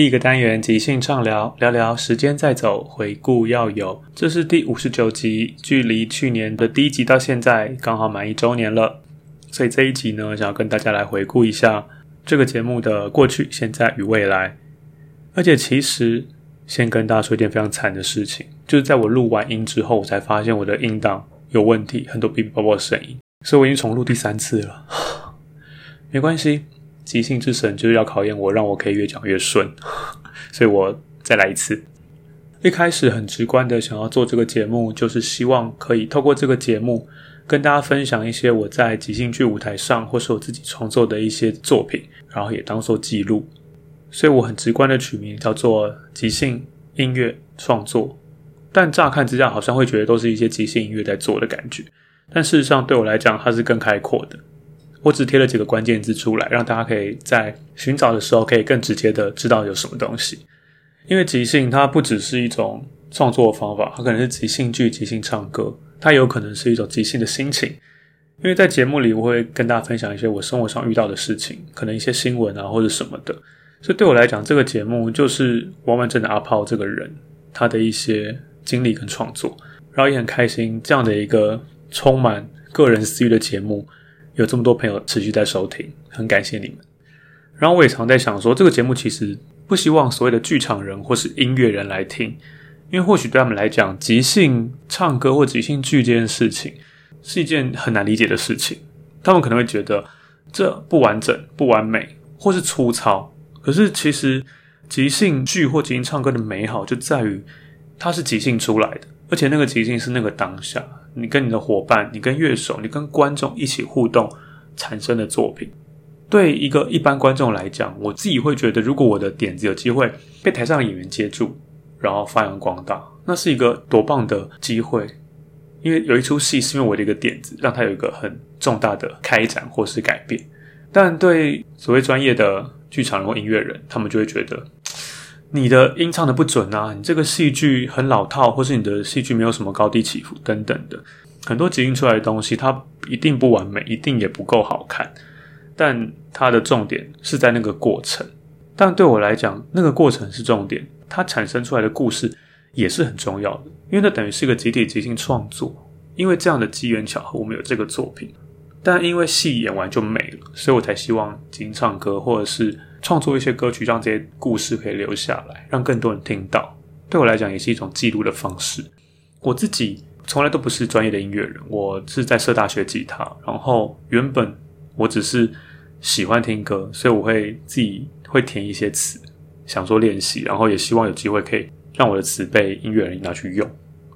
第一个单元即兴畅聊，聊聊时间在走，回顾要有。这是第五十九集，距离去年的第一集到现在刚好满一周年了。所以这一集呢，想要跟大家来回顾一下这个节目的过去、现在与未来。而且其实，先跟大家说一件非常惨的事情，就是在我录完音之后，我才发现我的音档有问题，很多哔哔啵啵的声音，所以我已经重录第三次了。没关系。即兴之神就是要考验我，让我可以越讲越顺，所以我再来一次。一开始很直观的想要做这个节目，就是希望可以透过这个节目跟大家分享一些我在即兴剧舞台上或是我自己创作的一些作品，然后也当做记录。所以我很直观的取名叫做即兴音乐创作。但乍看之下好像会觉得都是一些即兴音乐在做的感觉，但事实上对我来讲它是更开阔的。我只贴了几个关键字出来，让大家可以在寻找的时候可以更直接的知道有什么东西。因为即兴它不只是一种创作方法，它可能是即兴剧、即兴唱歌，它有可能是一种即兴的心情。因为在节目里，我会跟大家分享一些我生活上遇到的事情，可能一些新闻啊或者什么的。所以对我来讲，这个节目就是完完整的阿抛这个人，他的一些经历跟创作，然后也很开心这样的一个充满个人私欲的节目。有这么多朋友持续在收听，很感谢你们。然后我也常在想说，这个节目其实不希望所谓的剧场人或是音乐人来听，因为或许对他们来讲，即兴唱歌或即兴剧这件事情是一件很难理解的事情。他们可能会觉得这不完整、不完美，或是粗糙。可是其实即兴剧或即兴唱歌的美好就在于它是即兴出来的，而且那个即兴是那个当下。你跟你的伙伴，你跟乐手，你跟观众一起互动产生的作品，对一个一般观众来讲，我自己会觉得，如果我的点子有机会被台上的演员接住，然后发扬光大，那是一个多棒的机会。因为有一出戏是因为我的一个点子，让它有一个很重大的开展或是改变。但对所谓专业的剧场或音乐人，他们就会觉得。你的音唱的不准啊，你这个戏剧很老套，或是你的戏剧没有什么高低起伏等等的，很多即兴出来的东西，它一定不完美，一定也不够好看。但它的重点是在那个过程。但对我来讲，那个过程是重点，它产生出来的故事也是很重要的，因为那等于是一个集体即兴创作。因为这样的机缘巧合，我们有这个作品。但因为戏演完就没了，所以我才希望即兴唱歌，或者是。创作一些歌曲，让这些故事可以留下来，让更多人听到。对我来讲，也是一种记录的方式。我自己从来都不是专业的音乐人，我是在社大学吉他。然后原本我只是喜欢听歌，所以我会自己会填一些词，想说练习，然后也希望有机会可以让我的词被音乐人拿去用。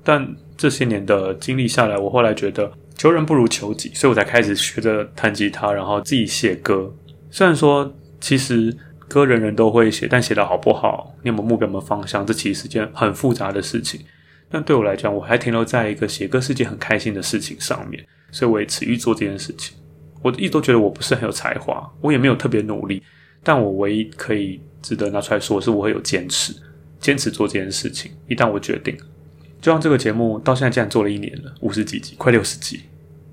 但这些年的经历下来，我后来觉得求人不如求己，所以我才开始学着弹吉他，然后自己写歌。虽然说其实歌人人都会写，但写得好不好，你有没有目标、有没有方向，这其实是件很复杂的事情。但对我来讲，我还停留在一个写歌是件很开心的事情上面，所以我也持续做这件事情。我一直都觉得我不是很有才华，我也没有特别努力，但我唯一可以值得拿出来说是，我会有坚持，坚持做这件事情。一旦我决定。就像这个节目到现在竟然做了一年了，五十几集，快六十集，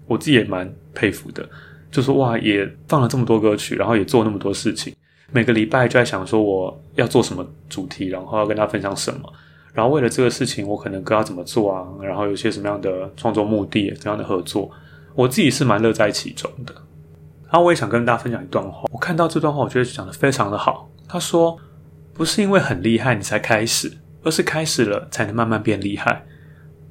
我自己也蛮佩服的。就说哇，也放了这么多歌曲，然后也做那么多事情，每个礼拜就在想说我要做什么主题，然后要跟大家分享什么，然后为了这个事情，我可能歌要怎么做啊，然后有些什么样的创作目的，怎样的合作，我自己是蛮乐在其中的。然后我也想跟大家分享一段话，我看到这段话，我觉得讲得非常的好。他说，不是因为很厉害你才开始。而是开始了，才能慢慢变厉害。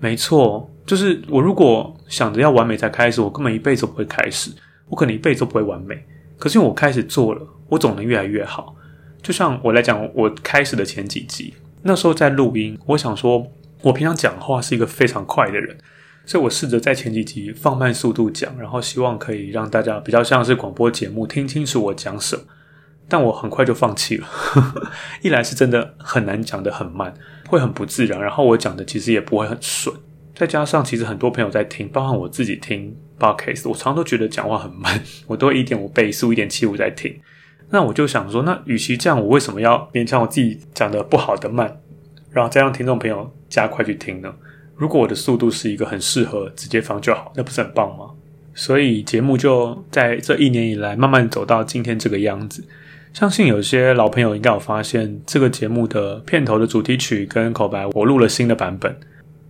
没错，就是我如果想着要完美才开始，我根本一辈子不会开始，我可能一辈子都不会完美。可是因为我开始做了，我总能越来越好。就像我来讲，我开始的前几集，那时候在录音，我想说，我平常讲话是一个非常快的人，所以我试着在前几集放慢速度讲，然后希望可以让大家比较像是广播节目，听清楚我讲什么。但我很快就放弃了，一来是真的很难讲得很慢，会很不自然，然后我讲的其实也不会很顺，再加上其实很多朋友在听，包括我自己听 podcast，我常常都觉得讲话很慢，我都会一点五倍速、一点七五在听。那我就想说，那与其这样，我为什么要勉强我自己讲的不好的慢，然后再让听众朋友加快去听呢？如果我的速度是一个很适合直接放就好，那不是很棒吗？所以节目就在这一年以来慢慢走到今天这个样子。相信有些老朋友应该有发现，这个节目的片头的主题曲跟口白，我录了新的版本。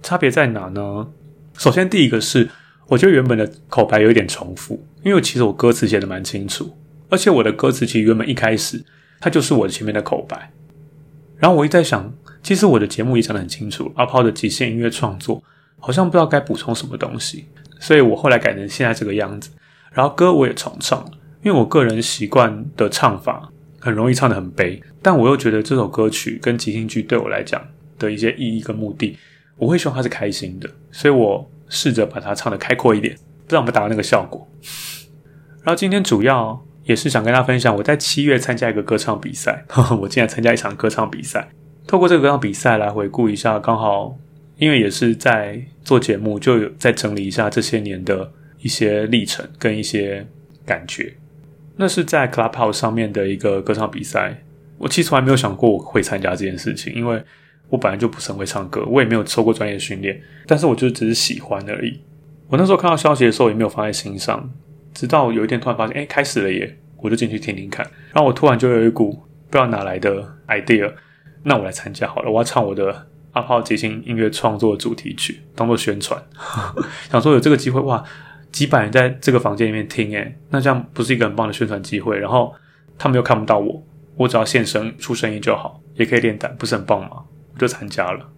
差别在哪呢？首先，第一个是，我觉得原本的口白有一点重复，因为其实我歌词写得蛮清楚，而且我的歌词其实原本一开始它就是我前面的口白。然后我一直在想，其实我的节目也讲得很清楚，阿炮的极限音乐创作好像不知道该补充什么东西，所以我后来改成现在这个样子。然后歌我也重唱。因为我个人习惯的唱法很容易唱得很悲，但我又觉得这首歌曲跟即兴剧对我来讲的一些意义跟目的，我会希望它是开心的，所以我试着把它唱得开阔一点，不知道有没有达到那个效果。然后今天主要也是想跟大家分享，我在七月参加一个歌唱比赛，我竟然参加一场歌唱比赛，透过这个歌唱比赛来回顾一下，刚好因为也是在做节目，就有在整理一下这些年的一些历程跟一些感觉。那是在 Clubhouse 上面的一个歌唱比赛，我其实从来没有想过我会参加这件事情，因为我本来就不是很会唱歌，我也没有受过专业训练，但是我就只是喜欢而已。我那时候看到消息的时候也没有放在心上，直到有一天突然发现，哎，开始了耶！我就进去听听看，然后我突然就有一股不知道哪来的 idea，那我来参加好了，我要唱我的阿炮即兴音乐创作主题曲，当做宣传，想说有这个机会哇。几百人在这个房间里面听，诶，那这样不是一个很棒的宣传机会？然后他们又看不到我，我只要现身出声音就好，也可以练胆，不是很棒吗？就参加了。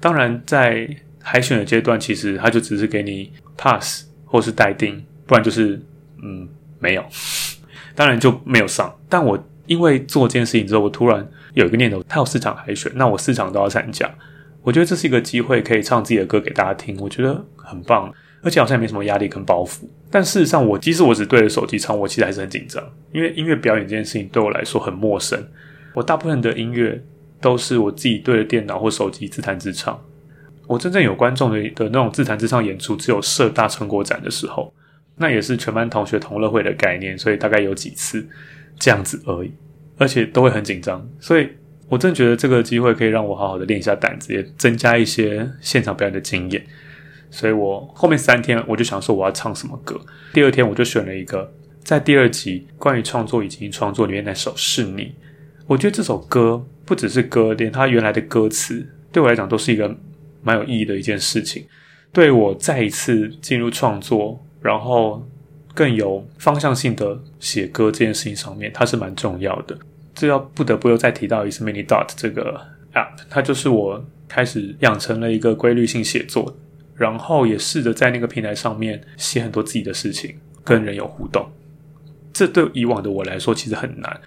当然，在海选的阶段，其实他就只是给你 pass 或是待定，不然就是嗯没有。当然就没有上。但我因为做这件事情之后，我突然有一个念头，他有四场海选，那我四场都要参加。我觉得这是一个机会，可以唱自己的歌给大家听，我觉得很棒。而且好像也没什么压力跟包袱，但事实上，我即使我只对着手机唱，我其实还是很紧张，因为音乐表演这件事情对我来说很陌生。我大部分的音乐都是我自己对着电脑或手机自弹自唱。我真正有观众的的那种自弹自唱演出，只有社大成果展的时候，那也是全班同学同乐会的概念，所以大概有几次这样子而已，而且都会很紧张。所以我真觉得这个机会可以让我好好的练一下胆子，也增加一些现场表演的经验。所以我后面三天我就想说我要唱什么歌。第二天我就选了一个在第二集关于创作以及创作里面那首是你。我觉得这首歌不只是歌，连它原来的歌词对我来讲都是一个蛮有意义的一件事情。对我再一次进入创作，然后更有方向性的写歌这件事情上面，它是蛮重要的。这要不得不又再提到一次 ManyDot 这个 App，它就是我开始养成了一个规律性写作。然后也试着在那个平台上面写很多自己的事情，跟人有互动。这对以往的我来说其实很难，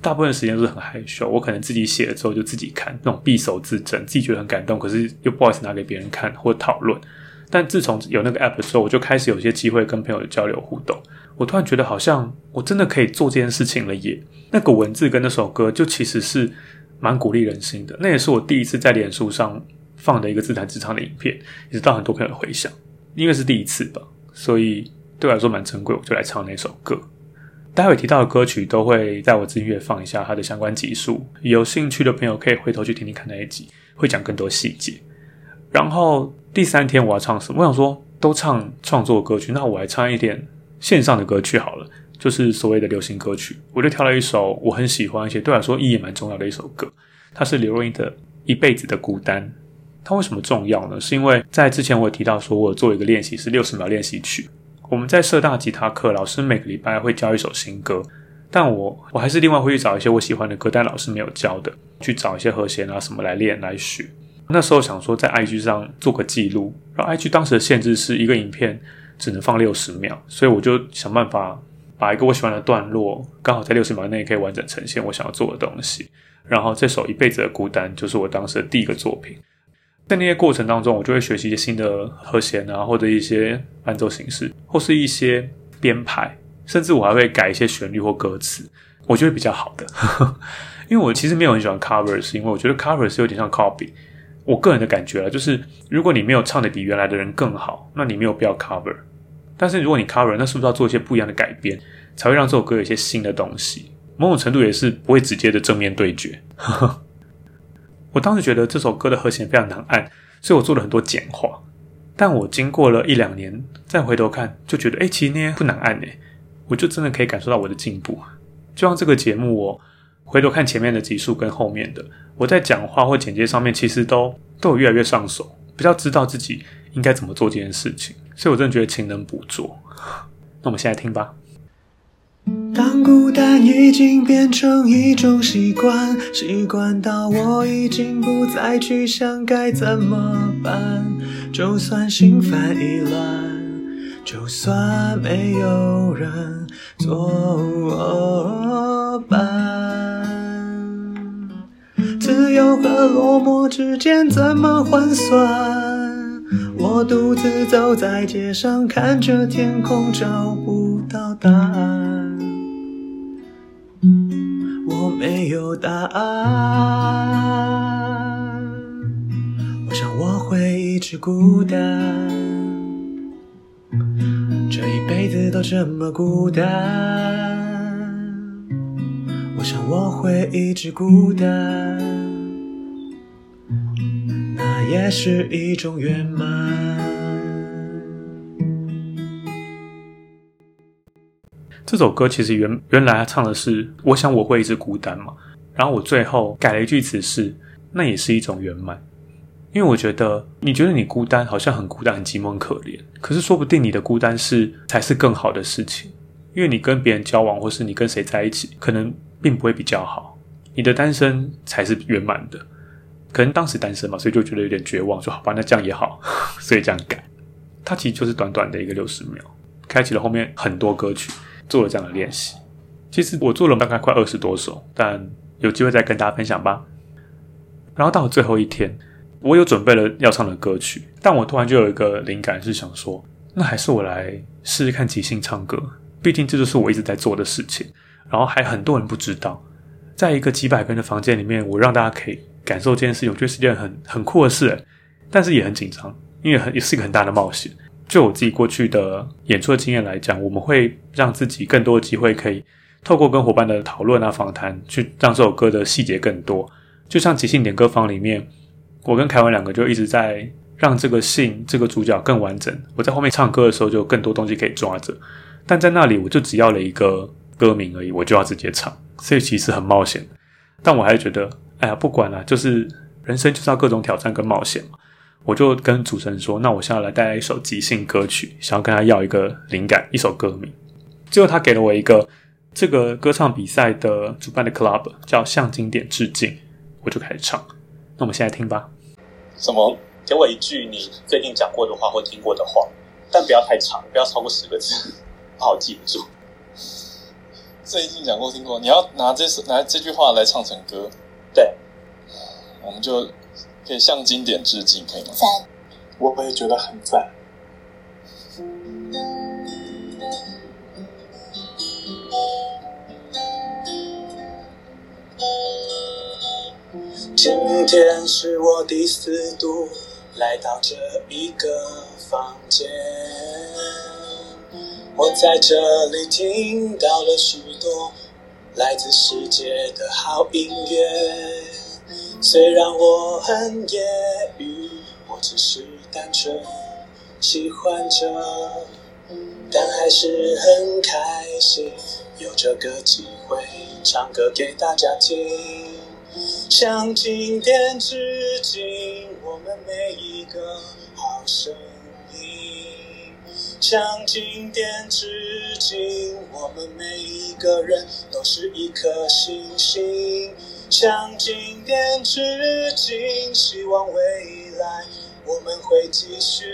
大部分时间都是很害羞。我可能自己写了之后就自己看，那种匕首自证，自己觉得很感动，可是又不好意思拿给别人看或讨论。但自从有那个 app 之后，我就开始有些机会跟朋友交流互动。我突然觉得好像我真的可以做这件事情了耶！那个文字跟那首歌，就其实是蛮鼓励人心的。那也是我第一次在脸书上放的一个自弹自唱的影片，也是到很多朋友的回响。因为是第一次吧，所以对我来说蛮珍贵，我就来唱那首歌。待会提到的歌曲都会在我自音乐放一下它的相关集数，有兴趣的朋友可以回头去听听看那一集，会讲更多细节。然后第三天我要唱什么？我想说都唱创作歌曲，那我来唱一点线上的歌曲好了，就是所谓的流行歌曲。我就挑了一首我很喜欢，而且对我来说意义蛮重要的一首歌，它是刘若英的《一辈子的孤单》。它为什么重要呢？是因为在之前我有提到说，我做一个练习是六十秒练习曲。我们在社大吉他课，老师每个礼拜会教一首新歌，但我我还是另外会去找一些我喜欢的歌，但老师没有教的，去找一些和弦啊什么来练来学。那时候想说在 IG 上做个记录，然后 IG 当时的限制是一个影片只能放六十秒，所以我就想办法把一个我喜欢的段落，刚好在六十秒内可以完整呈现我想要做的东西。然后这首《一辈子的孤单》就是我当时的第一个作品。在那些过程当中，我就会学习一些新的和弦啊，或者一些伴奏形式，或是一些编排，甚至我还会改一些旋律或歌词，我觉得比较好的。因为我其实没有很喜欢 cover，是因为我觉得 cover 是有点像 copy。我个人的感觉啊，就是如果你没有唱的比原来的人更好，那你没有必要 cover。但是如果你 cover，那是不是要做一些不一样的改编，才会让这首歌有一些新的东西？某种程度也是不会直接的正面对决。呵 呵我当时觉得这首歌的和弦非常难按，所以我做了很多简化。但我经过了一两年再回头看，就觉得哎，其实那些不难按诶，我就真的可以感受到我的进步。就像这个节目，我回头看前面的集数跟后面的，我在讲话或剪接上面，其实都都有越来越上手，比较知道自己应该怎么做这件事情。所以我真的觉得勤能补拙。那我们现在听吧。当孤单已经变成一种习惯，习惯到我已经不再去想该怎么办。就算心烦意乱，就算没有人作伴，自由和落寞之间怎么换算？我独自走在街上，看着天空，找不到答案。没有答案，我想我会一直孤单，这一辈子都这么孤单。我想我会一直孤单，那也是一种圆满。这首歌其实原原来他唱的是“我想我会一直孤单”嘛，然后我最后改了一句词是“那也是一种圆满”，因为我觉得你觉得你孤单，好像很孤单、很寂寞、很可怜，可是说不定你的孤单是才是更好的事情，因为你跟别人交往，或是你跟谁在一起，可能并不会比较好，你的单身才是圆满的。可能当时单身嘛，所以就觉得有点绝望，说好吧，那这样也好，所以这样改。它其实就是短短的一个六十秒，开启了后面很多歌曲。做了这样的练习，其实我做了大概快二十多首，但有机会再跟大家分享吧。然后到了最后一天，我有准备了要唱的歌曲，但我突然就有一个灵感，是想说，那还是我来试试看即兴唱歌，毕竟这就是我一直在做的事情。然后还很多人不知道，在一个几百个人的房间里面，我让大家可以感受这件事情，我觉得是件很很酷的事，但是也很紧张，因为很也是一个很大的冒险。就我自己过去的演出的经验来讲，我们会让自己更多的机会，可以透过跟伙伴的讨论啊、访谈，去让这首歌的细节更多。就像即兴点歌房里面，我跟凯文两个就一直在让这个信这个主角更完整。我在后面唱歌的时候，就有更多东西可以抓着。但在那里，我就只要了一个歌名而已，我就要直接唱，所以其实很冒险。但我还是觉得，哎呀，不管了，就是人生就是要各种挑战跟冒险嘛。我就跟主持人说：“那我现在来带来一首即兴歌曲，想要跟他要一个灵感，一首歌名。”最后他给了我一个这个歌唱比赛的主办的 club，叫向经典致敬。我就开始唱。那我们现在听吧。什么？给我一句你最近讲过的话或听过的话，但不要太长，不要超过十个字，不好记不住。最近讲过听过，你要拿这首拿这句话来唱成歌。对，我们就。可以向经典致敬，可以吗？赞，我也觉得很赞。今天是我第四度来到这一个房间，我在这里听到了许多来自世界的好音乐。虽然我很业余，我只是单纯喜欢着，但还是很开心有这个机会唱歌给大家听。向经典致敬，我们每一个好声音。向经典致敬，我们每一个人都是一颗星星。向经典致敬，希望未来我们会继续。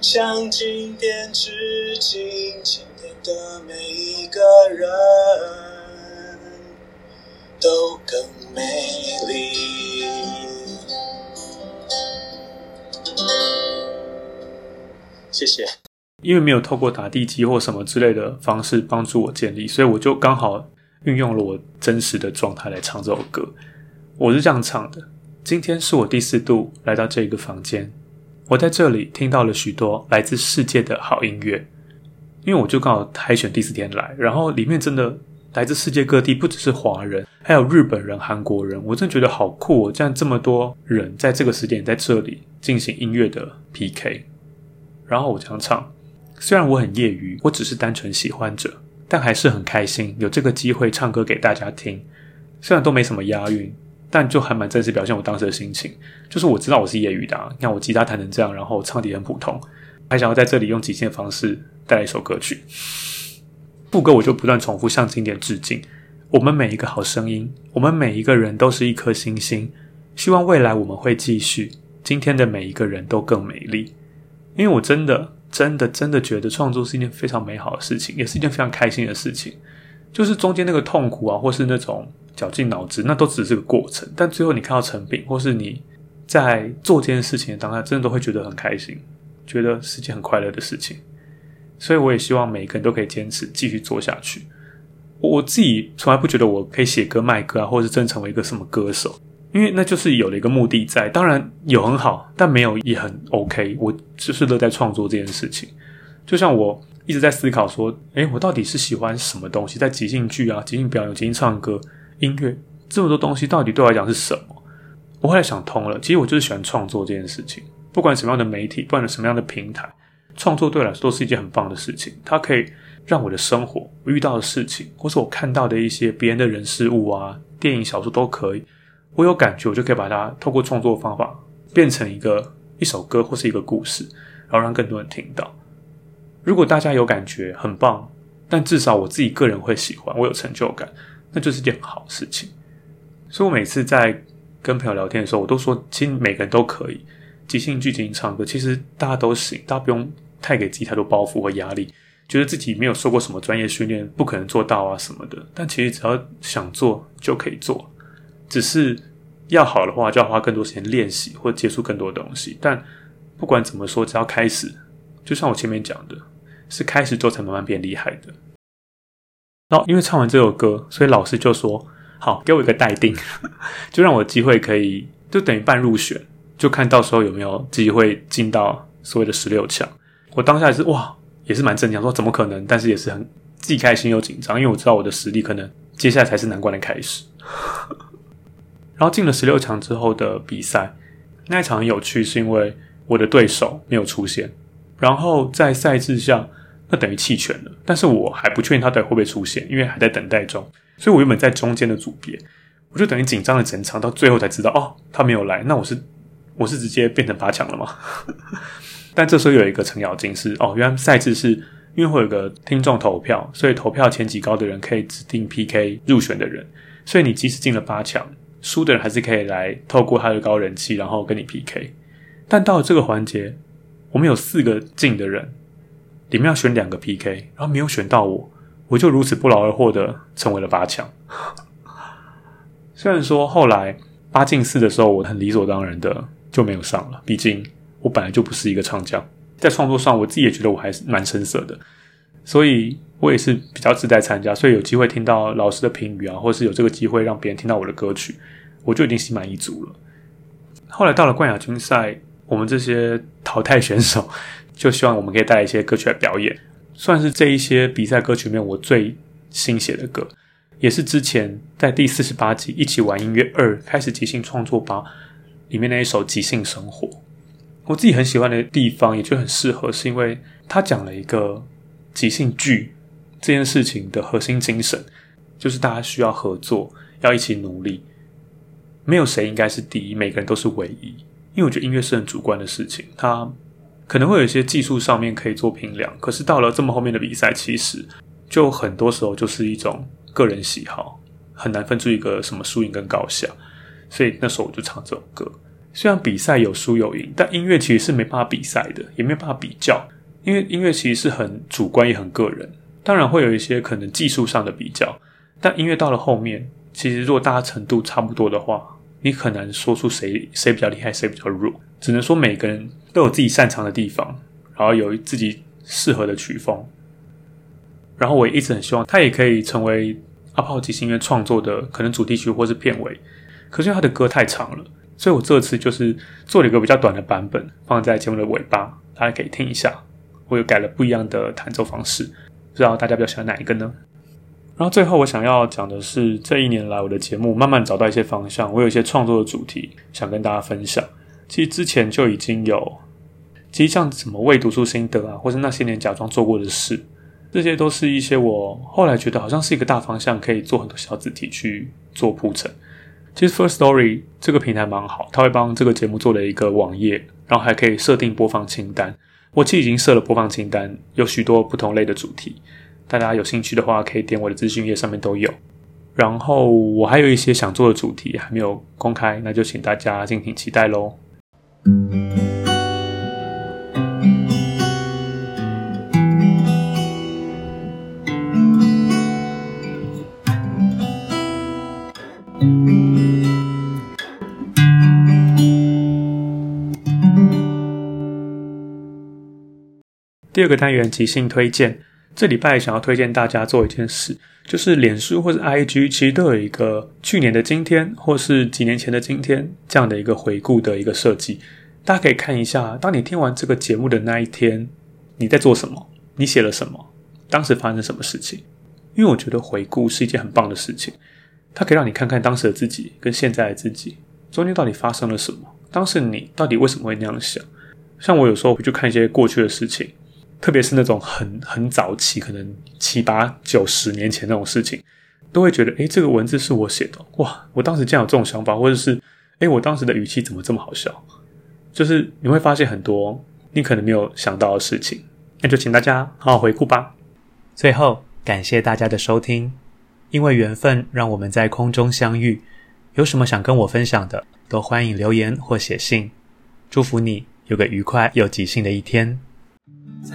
向经典致敬，今天的每一个人。都更美丽。谢谢。因为没有透过打地基或什么之类的方式帮助我建立，所以我就刚好运用了我真实的状态来唱这首歌。我是这样唱的：今天是我第四度来到这个房间，我在这里听到了许多来自世界的好音乐。因为我就刚好海选第四天来，然后里面真的。来自世界各地，不只是华人，还有日本人、韩国人。我真的觉得好酷哦！这样这么多人在这个时点在这里进行音乐的 PK，然后我这样唱。虽然我很业余，我只是单纯喜欢者，但还是很开心有这个机会唱歌给大家听。虽然都没什么押韵，但就还蛮真实表现我当时的心情。就是我知道我是业余的啊，你看我吉他弹成这样，然后唱的也很普通，还想要在这里用即兴的方式带来一首歌曲。副歌我就不断重复向经典致敬。我们每一个好声音，我们每一个人都是一颗星星。希望未来我们会继续。今天的每一个人都更美丽。因为我真的、真的、真的觉得创作是一件非常美好的事情，也是一件非常开心的事情。就是中间那个痛苦啊，或是那种绞尽脑汁，那都只是个过程。但最后你看到成品，或是你在做这件事情的当下，真的都会觉得很开心，觉得是件很快乐的事情。所以我也希望每一个人都可以坚持继续做下去。我自己从来不觉得我可以写歌卖歌啊，或者是真成为一个什么歌手，因为那就是有了一个目的在。当然有很好，但没有也很 OK。我就是乐在创作这件事情。就像我一直在思考说，诶，我到底是喜欢什么东西？在即兴剧啊、即兴表演、即兴唱歌、音乐这么多东西，到底对我来讲是什么？我后来想通了，其实我就是喜欢创作这件事情。不管什么样的媒体，不管什么样的平台。创作对我来说都是一件很棒的事情，它可以让我的生活遇到的事情，或是我看到的一些别人的人事物啊，电影、小说都可以。我有感觉，我就可以把它透过创作方法变成一个一首歌或是一个故事，然后让更多人听到。如果大家有感觉，很棒，但至少我自己个人会喜欢，我有成就感，那就是件好事情。所以我每次在跟朋友聊天的时候，我都说，其实每个人都可以即兴剧、即兴唱歌，其实大家都行，大家不用。太给自己太多包袱和压力，觉得自己没有受过什么专业训练，不可能做到啊什么的。但其实只要想做就可以做，只是要好的话就要花更多时间练习或接触更多东西。但不管怎么说，只要开始，就像我前面讲的，是开始之后才慢慢变厉害的。然后因为唱完这首歌，所以老师就说：“好，给我一个待定，就让我机会可以，就等于半入选，就看到时候有没有机会进到所谓的十六强。”我当下是哇，也是蛮震惊，说怎么可能？但是也是很既开心又紧张，因为我知道我的实力可能接下来才是难关的开始。然后进了十六强之后的比赛，那一场很有趣，是因为我的对手没有出现，然后在赛制上那等于弃权了，但是我还不确定他到底会不会出现，因为还在等待中，所以我原本在中间的组别，我就等于紧张了整场，到最后才知道哦，他没有来，那我是我是直接变成八强了吗？但这时候有一个程咬金是哦，原来赛制是因为会有个听众投票，所以投票前几高的人可以指定 PK 入选的人，所以你即使进了八强，输的人还是可以来透过他的高人气，然后跟你 PK。但到了这个环节，我们有四个进的人，里面要选两个 PK，然后没有选到我，我就如此不劳而获的成为了八强。虽然说后来八进四的时候，我很理所当然的就没有上了，毕竟。我本来就不是一个唱将，在创作上，我自己也觉得我还是蛮生涩的，所以我也是比较自在参加，所以有机会听到老师的评语啊，或是有这个机会让别人听到我的歌曲，我就已经心满意足了。后来到了冠亚军赛，我们这些淘汰选手就希望我们可以带一些歌曲来表演，算是这一些比赛歌曲里面我最新写的歌，也是之前在第四十八集一起玩音乐二开始即兴创作吧里面那一首即兴生活，我自己很喜欢的地方，也就很适合，是因为他讲了一个即兴剧这件事情的核心精神，就是大家需要合作，要一起努力，没有谁应该是第一，每个人都是唯一。因为我觉得音乐是很主观的事情，它可能会有一些技术上面可以做评量，可是到了这么后面的比赛，其实就很多时候就是一种个人喜好，很难分出一个什么输赢跟高下。所以那时候我就唱这首歌。虽然比赛有输有赢，但音乐其实是没办法比赛的，也没办法比较，因为音乐其实是很主观也很个人。当然会有一些可能技术上的比较，但音乐到了后面，其实如果大家程度差不多的话，你很难说出谁谁比较厉害，谁比较弱，只能说每个人都有自己擅长的地方，然后有自己适合的曲风。然后我也一直很希望他也可以成为阿炮即兴音乐创作的可能主题曲或是片尾。可是因为他的歌太长了，所以我这次就是做了一个比较短的版本，放在节目的尾巴，大家可以听一下。我又改了不一样的弹奏方式，不知道大家比较喜欢哪一个呢？然后最后我想要讲的是，这一年来我的节目慢慢找到一些方向，我有一些创作的主题想跟大家分享。其实之前就已经有，其实像什么未读书心得啊，或是那些年假装做过的事，这些都是一些我后来觉得好像是一个大方向，可以做很多小主题去做铺陈。其实 First Story 这个平台蛮好，它会帮这个节目做了一个网页，然后还可以设定播放清单。我其实已经设了播放清单，有许多不同类的主题。大家有兴趣的话，可以点我的资讯页上面都有。然后我还有一些想做的主题还没有公开，那就请大家敬请期待喽。第二个单元即兴推荐。这礼拜想要推荐大家做一件事，就是脸书或是 IG 其实都有一个去年的今天，或是几年前的今天这样的一个回顾的一个设计。大家可以看一下，当你听完这个节目的那一天，你在做什么？你写了什么？当时发生什么事情？因为我觉得回顾是一件很棒的事情，它可以让你看看当时的自己跟现在的自己中间到底发生了什么。当时你到底为什么会那样想？像我有时候会去看一些过去的事情。特别是那种很很早期，可能七八九十年前那种事情，都会觉得，诶，这个文字是我写的，哇！我当时竟然有这种想法，或者是，诶，我当时的语气怎么这么好笑？就是你会发现很多你可能没有想到的事情，那就请大家好好回顾吧。最后，感谢大家的收听，因为缘分让我们在空中相遇。有什么想跟我分享的，都欢迎留言或写信。祝福你有个愉快又即兴的一天。在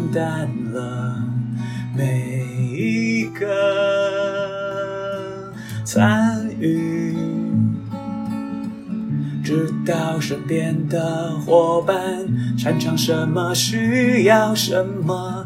淡了每一个参与，知道身边的伙伴擅长什么，需要什么。